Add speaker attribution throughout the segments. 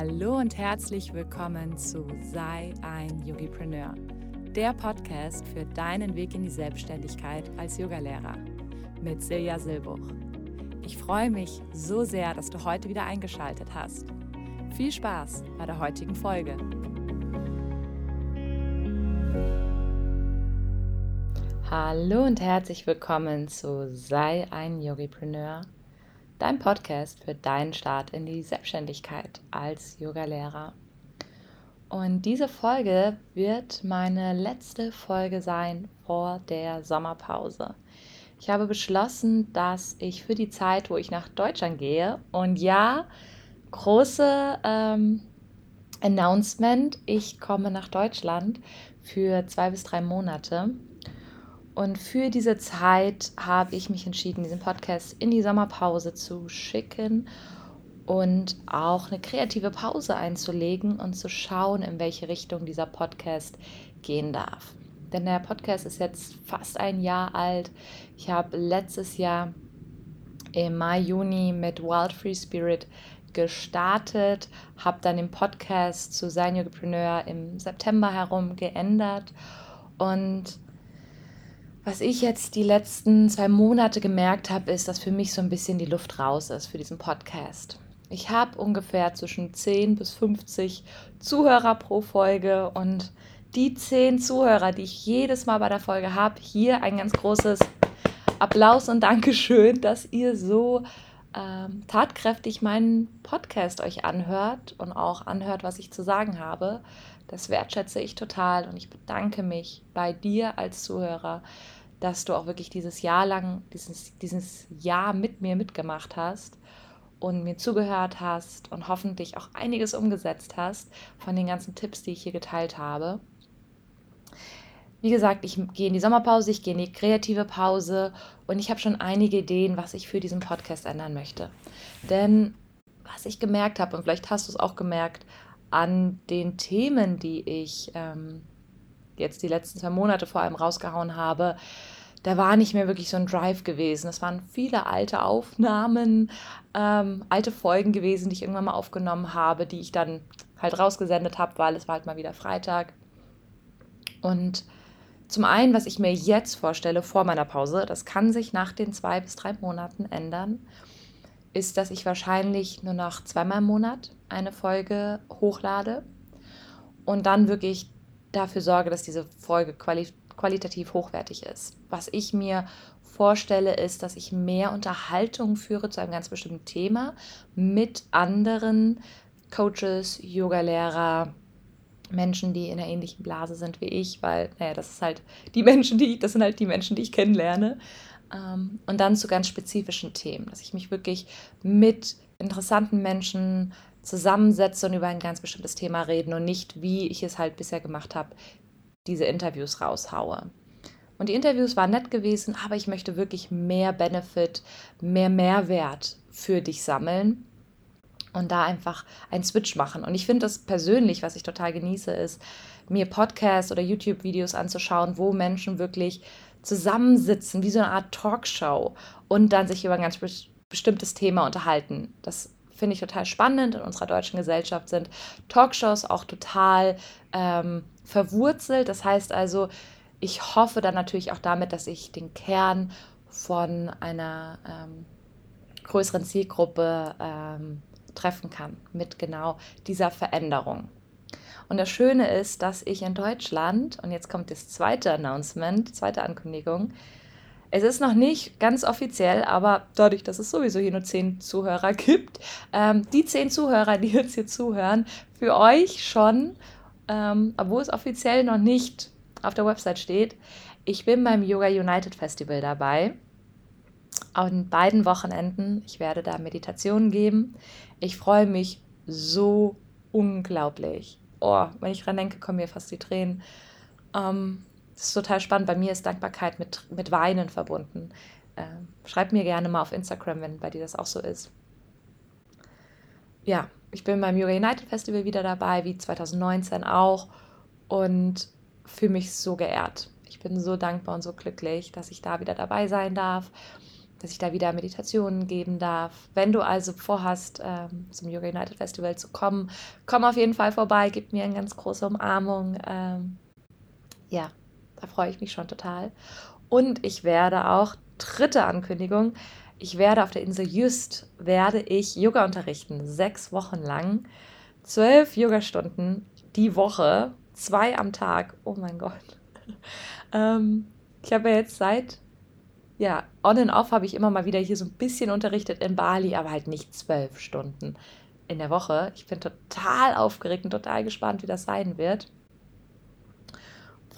Speaker 1: Hallo und herzlich willkommen zu Sei ein Yogipreneur, der Podcast für deinen Weg in die Selbstständigkeit als Yogalehrer mit Silja Silbuch. Ich freue mich so sehr, dass du heute wieder eingeschaltet hast. Viel Spaß bei der heutigen Folge. Hallo und herzlich willkommen zu Sei ein Yogipreneur dein Podcast für deinen Start in die Selbstständigkeit als Yogalehrer. Und diese Folge wird meine letzte Folge sein vor der Sommerpause. Ich habe beschlossen, dass ich für die Zeit, wo ich nach Deutschland gehe, und ja, große ähm, Announcement, ich komme nach Deutschland für zwei bis drei Monate und für diese Zeit habe ich mich entschieden, diesen Podcast in die Sommerpause zu schicken und auch eine kreative Pause einzulegen und zu schauen, in welche Richtung dieser Podcast gehen darf. Denn der Podcast ist jetzt fast ein Jahr alt. Ich habe letztes Jahr im Mai, Juni mit Wild Free Spirit gestartet, habe dann den Podcast zu Sein Yogapreneur im September herum geändert und was ich jetzt die letzten zwei Monate gemerkt habe, ist, dass für mich so ein bisschen die Luft raus ist für diesen Podcast. Ich habe ungefähr zwischen 10 bis 50 Zuhörer pro Folge und die 10 Zuhörer, die ich jedes Mal bei der Folge habe, hier ein ganz großes Applaus und Dankeschön, dass ihr so ähm, tatkräftig meinen Podcast euch anhört und auch anhört, was ich zu sagen habe. Das wertschätze ich total und ich bedanke mich bei dir als Zuhörer, dass du auch wirklich dieses Jahr lang, dieses, dieses Jahr mit mir mitgemacht hast und mir zugehört hast und hoffentlich auch einiges umgesetzt hast von den ganzen Tipps, die ich hier geteilt habe. Wie gesagt, ich gehe in die Sommerpause, ich gehe in die kreative Pause und ich habe schon einige Ideen, was ich für diesen Podcast ändern möchte. Denn was ich gemerkt habe, und vielleicht hast du es auch gemerkt, an den Themen, die ich ähm, jetzt die letzten zwei Monate vor allem rausgehauen habe, da war nicht mehr wirklich so ein Drive gewesen. Es waren viele alte Aufnahmen, ähm, alte Folgen gewesen, die ich irgendwann mal aufgenommen habe, die ich dann halt rausgesendet habe, weil es war halt mal wieder Freitag. Und zum einen, was ich mir jetzt vorstelle vor meiner Pause, das kann sich nach den zwei bis drei Monaten ändern, ist, dass ich wahrscheinlich nur noch zweimal im Monat eine Folge hochlade und dann wirklich dafür sorge, dass diese Folge quali qualitativ hochwertig ist. Was ich mir vorstelle, ist, dass ich mehr Unterhaltung führe zu einem ganz bestimmten Thema mit anderen Coaches, Yogalehrer, Menschen, die in einer ähnlichen Blase sind wie ich, weil, naja, das ist halt die Menschen, die, das sind halt die Menschen, die ich kennenlerne. Ähm, und dann zu ganz spezifischen Themen, dass ich mich wirklich mit interessanten Menschen zusammensetze und über ein ganz bestimmtes Thema reden und nicht, wie ich es halt bisher gemacht habe, diese Interviews raushaue. Und die Interviews waren nett gewesen, aber ich möchte wirklich mehr Benefit, mehr Mehrwert für dich sammeln und da einfach einen Switch machen. Und ich finde das persönlich, was ich total genieße, ist, mir Podcasts oder YouTube-Videos anzuschauen, wo Menschen wirklich zusammensitzen, wie so eine Art Talkshow und dann sich über ein ganz bestimmtes Thema unterhalten. Das finde ich total spannend. In unserer deutschen Gesellschaft sind Talkshows auch total ähm, verwurzelt. Das heißt also, ich hoffe dann natürlich auch damit, dass ich den Kern von einer ähm, größeren Zielgruppe ähm, treffen kann mit genau dieser Veränderung. Und das Schöne ist, dass ich in Deutschland, und jetzt kommt das zweite Announcement, zweite Ankündigung, es ist noch nicht ganz offiziell, aber dadurch, dass es sowieso hier nur zehn Zuhörer gibt, ähm, die zehn Zuhörer, die jetzt hier zuhören, für euch schon, ähm, obwohl es offiziell noch nicht auf der Website steht, ich bin beim Yoga United Festival dabei. An beiden Wochenenden. Ich werde da Meditationen geben. Ich freue mich so unglaublich. Oh, wenn ich dran denke, kommen mir fast die Tränen. Ähm, das ist total spannend. Bei mir ist Dankbarkeit mit, mit Weinen verbunden. Ähm, schreib mir gerne mal auf Instagram, wenn bei dir das auch so ist. Ja, ich bin beim Yoga United Festival wieder dabei, wie 2019 auch. Und fühle mich so geehrt. Ich bin so dankbar und so glücklich, dass ich da wieder dabei sein darf. dass ich da wieder Meditationen geben darf. Wenn du also vorhast, ähm, zum Yoga United Festival zu kommen, komm auf jeden Fall vorbei, gib mir eine ganz große Umarmung. Ähm, ja, da freue ich mich schon total. Und ich werde auch, dritte Ankündigung, ich werde auf der Insel Just, werde ich Yoga unterrichten, sechs Wochen lang, zwölf Yogastunden die Woche, zwei am Tag. Oh mein Gott. ähm, ich habe ja jetzt seit ja, on and off habe ich immer mal wieder hier so ein bisschen unterrichtet in Bali, aber halt nicht zwölf Stunden in der Woche. Ich bin total aufgeregt und total gespannt, wie das sein wird.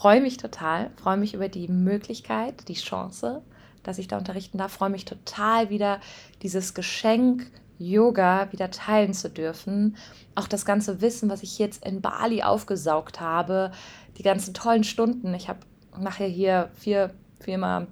Speaker 1: Freue mich total, freue mich über die Möglichkeit, die Chance, dass ich da unterrichten darf. Freue mich total wieder, dieses Geschenk Yoga wieder teilen zu dürfen. Auch das ganze Wissen, was ich jetzt in Bali aufgesaugt habe, die ganzen tollen Stunden. Ich habe nachher hier vier, viermal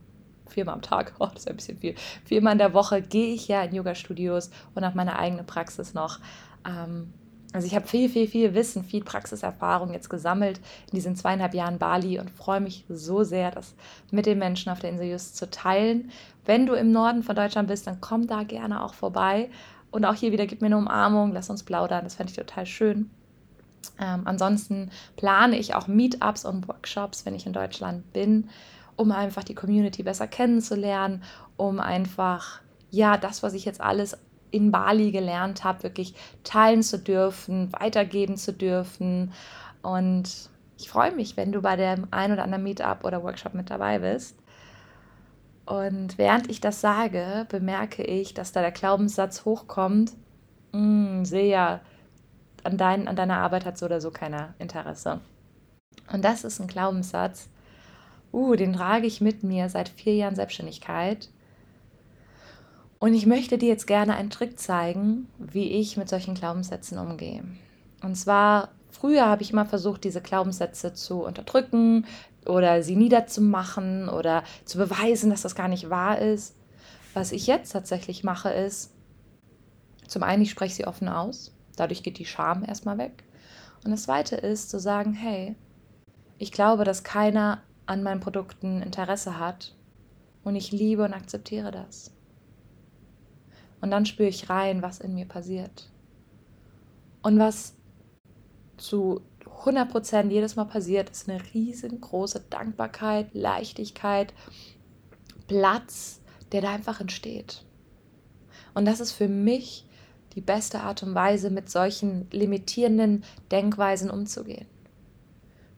Speaker 1: viermal am Tag, oh, das ist ein bisschen viel, viermal in der Woche gehe ich ja in Yoga-Studios und habe meine eigene Praxis noch. Ähm, also ich habe viel, viel, viel Wissen, viel Praxiserfahrung jetzt gesammelt in diesen zweieinhalb Jahren Bali und freue mich so sehr, das mit den Menschen auf der Insel Just zu teilen. Wenn du im Norden von Deutschland bist, dann komm da gerne auch vorbei. Und auch hier wieder, gib mir eine Umarmung, lass uns plaudern, das fände ich total schön. Ähm, ansonsten plane ich auch Meetups und Workshops, wenn ich in Deutschland bin um einfach die Community besser kennenzulernen, um einfach, ja, das, was ich jetzt alles in Bali gelernt habe, wirklich teilen zu dürfen, weitergeben zu dürfen. Und ich freue mich, wenn du bei dem ein oder anderen Meetup oder Workshop mit dabei bist. Und während ich das sage, bemerke ich, dass da der Glaubenssatz hochkommt, hm, sehe ja, an, dein, an deiner Arbeit hat so oder so keiner Interesse. Und das ist ein Glaubenssatz, uh, den trage ich mit mir seit vier Jahren Selbstständigkeit. Und ich möchte dir jetzt gerne einen Trick zeigen, wie ich mit solchen Glaubenssätzen umgehe. Und zwar, früher habe ich immer versucht, diese Glaubenssätze zu unterdrücken oder sie niederzumachen oder zu beweisen, dass das gar nicht wahr ist. Was ich jetzt tatsächlich mache, ist, zum einen, ich spreche sie offen aus. Dadurch geht die Scham erstmal weg. Und das zweite ist zu sagen, hey, ich glaube, dass keiner an meinen Produkten Interesse hat und ich liebe und akzeptiere das. Und dann spüre ich rein, was in mir passiert. Und was zu 100% jedes Mal passiert, ist eine riesengroße Dankbarkeit, Leichtigkeit, Platz, der da einfach entsteht. Und das ist für mich die beste Art und Weise, mit solchen limitierenden Denkweisen umzugehen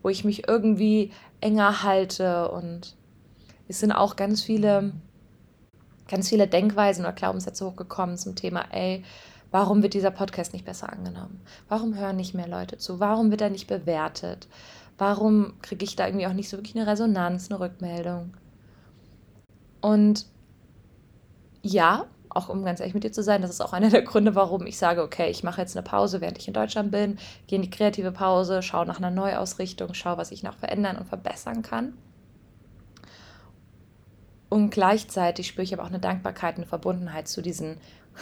Speaker 1: wo ich mich irgendwie enger halte und es sind auch ganz viele, ganz viele Denkweisen oder Glaubenssätze hochgekommen zum Thema, ey, warum wird dieser Podcast nicht besser angenommen? Warum hören nicht mehr Leute zu? Warum wird er nicht bewertet? Warum kriege ich da irgendwie auch nicht so wirklich eine Resonanz, eine Rückmeldung? Und ja, auch um ganz ehrlich mit dir zu sein, das ist auch einer der Gründe, warum ich sage, okay, ich mache jetzt eine Pause, während ich in Deutschland bin, gehe in die kreative Pause, schaue nach einer Neuausrichtung, schaue, was ich noch verändern und verbessern kann. Und gleichzeitig spüre ich aber auch eine Dankbarkeit, eine Verbundenheit zu diesen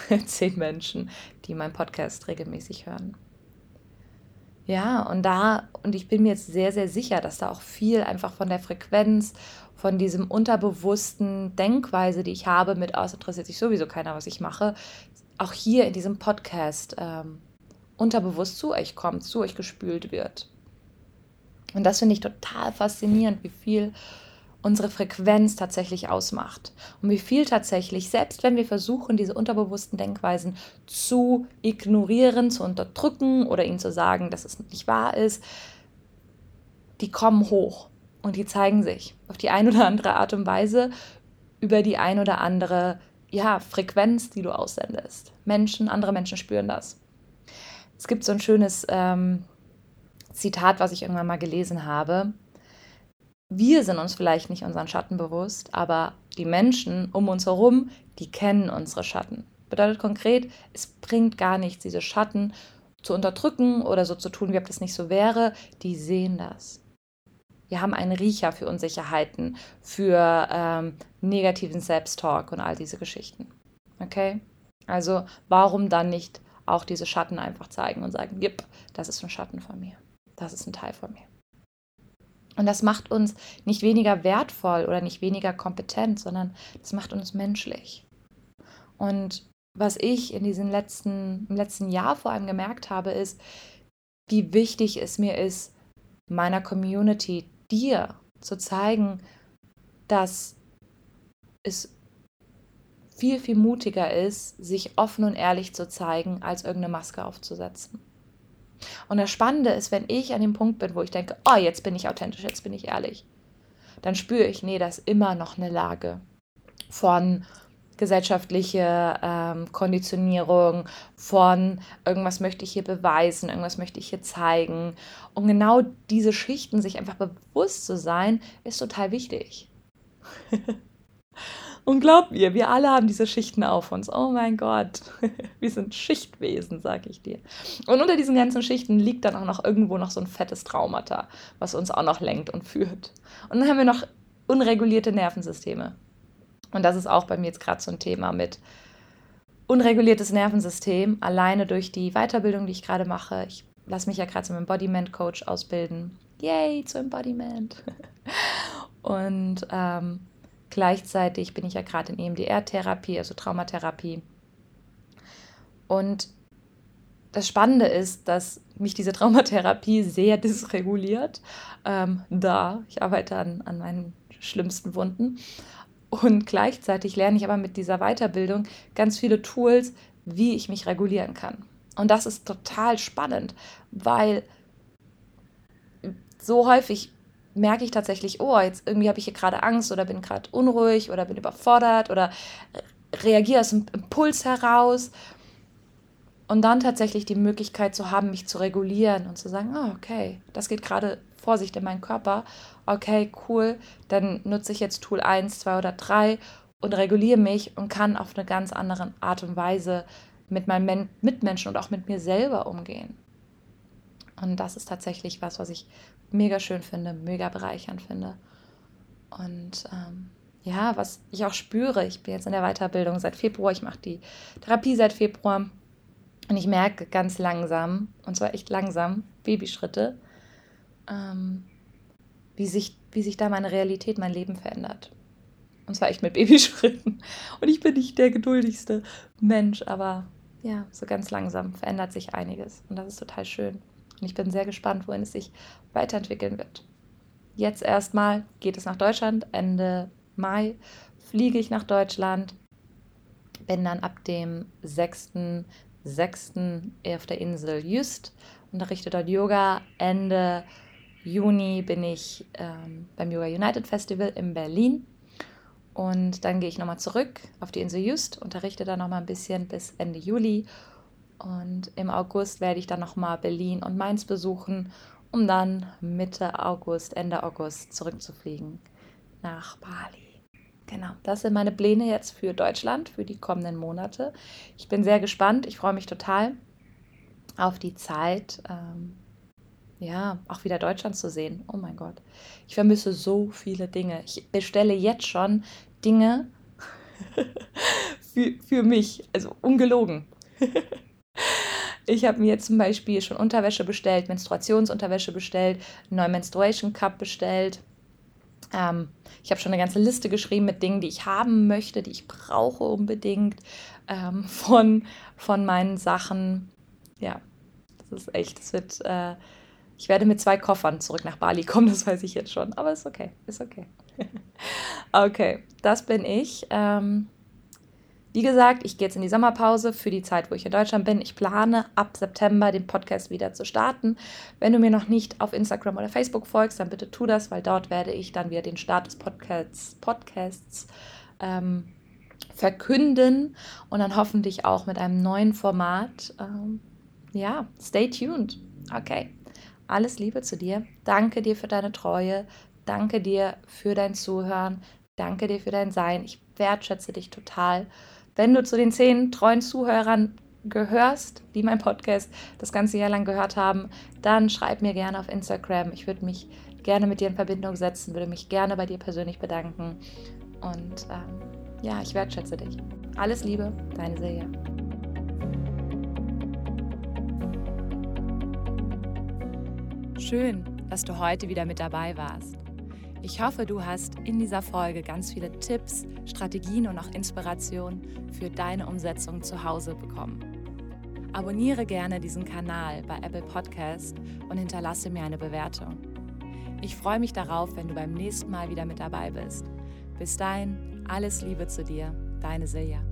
Speaker 1: zehn Menschen, die meinen Podcast regelmäßig hören. Ja, und da, und ich bin mir jetzt sehr, sehr sicher, dass da auch viel einfach von der Frequenz von diesem unterbewussten Denkweise, die ich habe, mit aus interessiert sich sowieso keiner, was ich mache, auch hier in diesem Podcast ähm, unterbewusst zu euch kommt, zu euch gespült wird. Und das finde ich total faszinierend, wie viel unsere Frequenz tatsächlich ausmacht. Und wie viel tatsächlich, selbst wenn wir versuchen, diese unterbewussten Denkweisen zu ignorieren, zu unterdrücken oder ihnen zu sagen, dass es nicht wahr ist, die kommen hoch. Und die zeigen sich auf die eine oder andere Art und Weise über die ein oder andere ja, Frequenz, die du aussendest. Menschen, andere Menschen spüren das. Es gibt so ein schönes ähm, Zitat, was ich irgendwann mal gelesen habe. Wir sind uns vielleicht nicht unseren Schatten bewusst, aber die Menschen um uns herum, die kennen unsere Schatten. Bedeutet konkret, es bringt gar nichts, diese Schatten zu unterdrücken oder so zu tun, wie ob das nicht so wäre. Die sehen das. Wir haben einen Riecher für Unsicherheiten, für ähm, negativen Selbsttalk und all diese Geschichten. Okay? Also warum dann nicht auch diese Schatten einfach zeigen und sagen, jipp, das ist ein Schatten von mir. Das ist ein Teil von mir. Und das macht uns nicht weniger wertvoll oder nicht weniger kompetent, sondern das macht uns menschlich. Und was ich in diesem letzten, im letzten Jahr vor allem gemerkt habe, ist, wie wichtig es mir ist, meiner Community, dir zu zeigen, dass es viel, viel mutiger ist, sich offen und ehrlich zu zeigen, als irgendeine Maske aufzusetzen. Und das Spannende ist, wenn ich an dem Punkt bin, wo ich denke, oh, jetzt bin ich authentisch, jetzt bin ich ehrlich, dann spüre ich, nee, das ist immer noch eine Lage von gesellschaftliche ähm, Konditionierung, von irgendwas möchte ich hier beweisen, irgendwas möchte ich hier zeigen. Und genau diese Schichten, sich einfach bewusst zu sein, ist total wichtig. Und glaub mir, wir alle haben diese Schichten auf uns. Oh mein Gott, wir sind Schichtwesen, sag ich dir. Und unter diesen ganzen Schichten liegt dann auch noch irgendwo noch so ein fettes Traumata, was uns auch noch lenkt und führt. Und dann haben wir noch unregulierte Nervensysteme. Und das ist auch bei mir jetzt gerade so ein Thema mit unreguliertes Nervensystem, alleine durch die Weiterbildung, die ich gerade mache. Ich lasse mich ja gerade zum Embodiment Coach ausbilden. Yay, zu Embodiment. Und ähm, Gleichzeitig bin ich ja gerade in EMDR-Therapie, also Traumatherapie. Und das Spannende ist, dass mich diese Traumatherapie sehr dysreguliert. Ähm, da, ich arbeite an, an meinen schlimmsten Wunden. Und gleichzeitig lerne ich aber mit dieser Weiterbildung ganz viele Tools, wie ich mich regulieren kann. Und das ist total spannend, weil so häufig merke ich tatsächlich, oh, jetzt irgendwie habe ich hier gerade Angst oder bin gerade unruhig oder bin überfordert oder reagiere aus dem Impuls heraus. Und dann tatsächlich die Möglichkeit zu haben, mich zu regulieren und zu sagen, oh, okay, das geht gerade Vorsicht in meinen Körper. Okay, cool, dann nutze ich jetzt Tool 1, 2 oder 3 und reguliere mich und kann auf eine ganz andere Art und Weise mit meinen Mitmenschen und auch mit mir selber umgehen. Und das ist tatsächlich was, was ich mega schön finde, mega bereichernd finde. Und ähm, ja, was ich auch spüre, ich bin jetzt in der Weiterbildung seit Februar, ich mache die Therapie seit Februar und ich merke ganz langsam, und zwar echt langsam, Babyschritte, ähm, wie, sich, wie sich da meine Realität, mein Leben verändert. Und zwar echt mit Babyschritten. Und ich bin nicht der geduldigste Mensch, aber ja, so ganz langsam verändert sich einiges. Und das ist total schön. Und ich bin sehr gespannt, wohin es sich weiterentwickeln wird. Jetzt erstmal geht es nach Deutschland. Ende Mai fliege ich nach Deutschland. Bin dann ab dem 6.6. auf der Insel Just, unterrichte dort Yoga. Ende Juni bin ich ähm, beim Yoga United Festival in Berlin. Und dann gehe ich nochmal zurück auf die Insel Just, unterrichte da nochmal ein bisschen bis Ende Juli und im August werde ich dann nochmal Berlin und Mainz besuchen, um dann Mitte August, Ende August zurückzufliegen nach Bali. Genau, das sind meine Pläne jetzt für Deutschland, für die kommenden Monate. Ich bin sehr gespannt, ich freue mich total auf die Zeit, ähm, ja, auch wieder Deutschland zu sehen. Oh mein Gott, ich vermisse so viele Dinge. Ich bestelle jetzt schon Dinge für, für mich, also ungelogen. Ich habe mir zum Beispiel schon Unterwäsche bestellt, Menstruationsunterwäsche bestellt, einen neuen Menstruation Cup bestellt. Ähm, ich habe schon eine ganze Liste geschrieben mit Dingen, die ich haben möchte, die ich brauche unbedingt ähm, von, von meinen Sachen. Ja, das ist echt, das wird, äh, ich werde mit zwei Koffern zurück nach Bali kommen, das weiß ich jetzt schon, aber ist okay, ist okay. okay, das bin ich. Ähm, wie gesagt, ich gehe jetzt in die Sommerpause für die Zeit, wo ich in Deutschland bin. Ich plane ab September den Podcast wieder zu starten. Wenn du mir noch nicht auf Instagram oder Facebook folgst, dann bitte tu das, weil dort werde ich dann wieder den Start des Podcasts, Podcasts ähm, verkünden und dann hoffentlich auch mit einem neuen Format. Ähm, ja, stay tuned. Okay, alles Liebe zu dir. Danke dir für deine Treue. Danke dir für dein Zuhören. Danke dir für dein Sein. Ich wertschätze dich total. Wenn du zu den zehn treuen Zuhörern gehörst, die mein Podcast das ganze Jahr lang gehört haben, dann schreib mir gerne auf Instagram. Ich würde mich gerne mit dir in Verbindung setzen, würde mich gerne bei dir persönlich bedanken. Und ähm, ja, ich wertschätze dich. Alles Liebe, deine Silja. Schön, dass du heute wieder mit dabei warst. Ich hoffe, du hast in dieser Folge ganz viele Tipps, Strategien und auch Inspirationen für deine Umsetzung zu Hause bekommen. Abonniere gerne diesen Kanal bei Apple Podcast und hinterlasse mir eine Bewertung. Ich freue mich darauf, wenn du beim nächsten Mal wieder mit dabei bist. Bis dahin, alles Liebe zu dir, deine Silja.